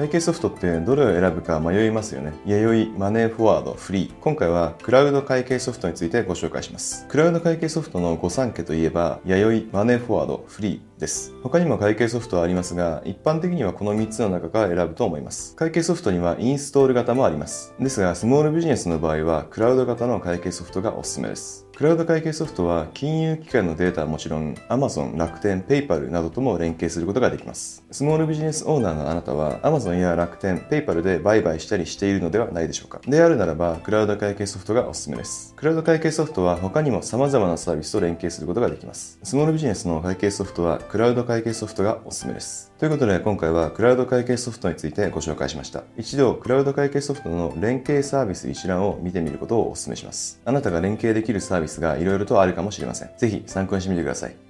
会計ソフトってどれを選ぶか迷いますよね。弥生、マネーフォワード、 freee。今回はクラウド会計ソフトについてご紹介します。クラウド会計ソフトの御三家といえば、弥生、マネーフォワード、 freee。です。他にも会計ソフトはありますが、一般的にはこの3つの中から選ぶと思います。会計ソフトにはインストール型もあります。ですが、スモールビジネスの場合は、クラウド型の会計ソフトがおすすめです。クラウド会計ソフトは金融機関のデータはもちろん Amazon、楽天、PayPal などとも連携することができます。スモールビジネスオーナーのあなたは Amazon や楽天、PayPal で売買したりしているのではないでしょうか。であるならば、クラウド会計ソフトがおすすめです。クラウド会計ソフトは他にも様々なサービスと連携することができます。スモールビジネスの会計ソフトはクラウド会計ソフトがおすすめです。ということで今回はクラウド会計ソフトについてご紹介しました。一度クラウド会計ソフトの連携サービス一覧を見てみることをお勧めします。あなたが連携できるサービスが色々とあるかもしれません。ぜひ参考にしてみてください。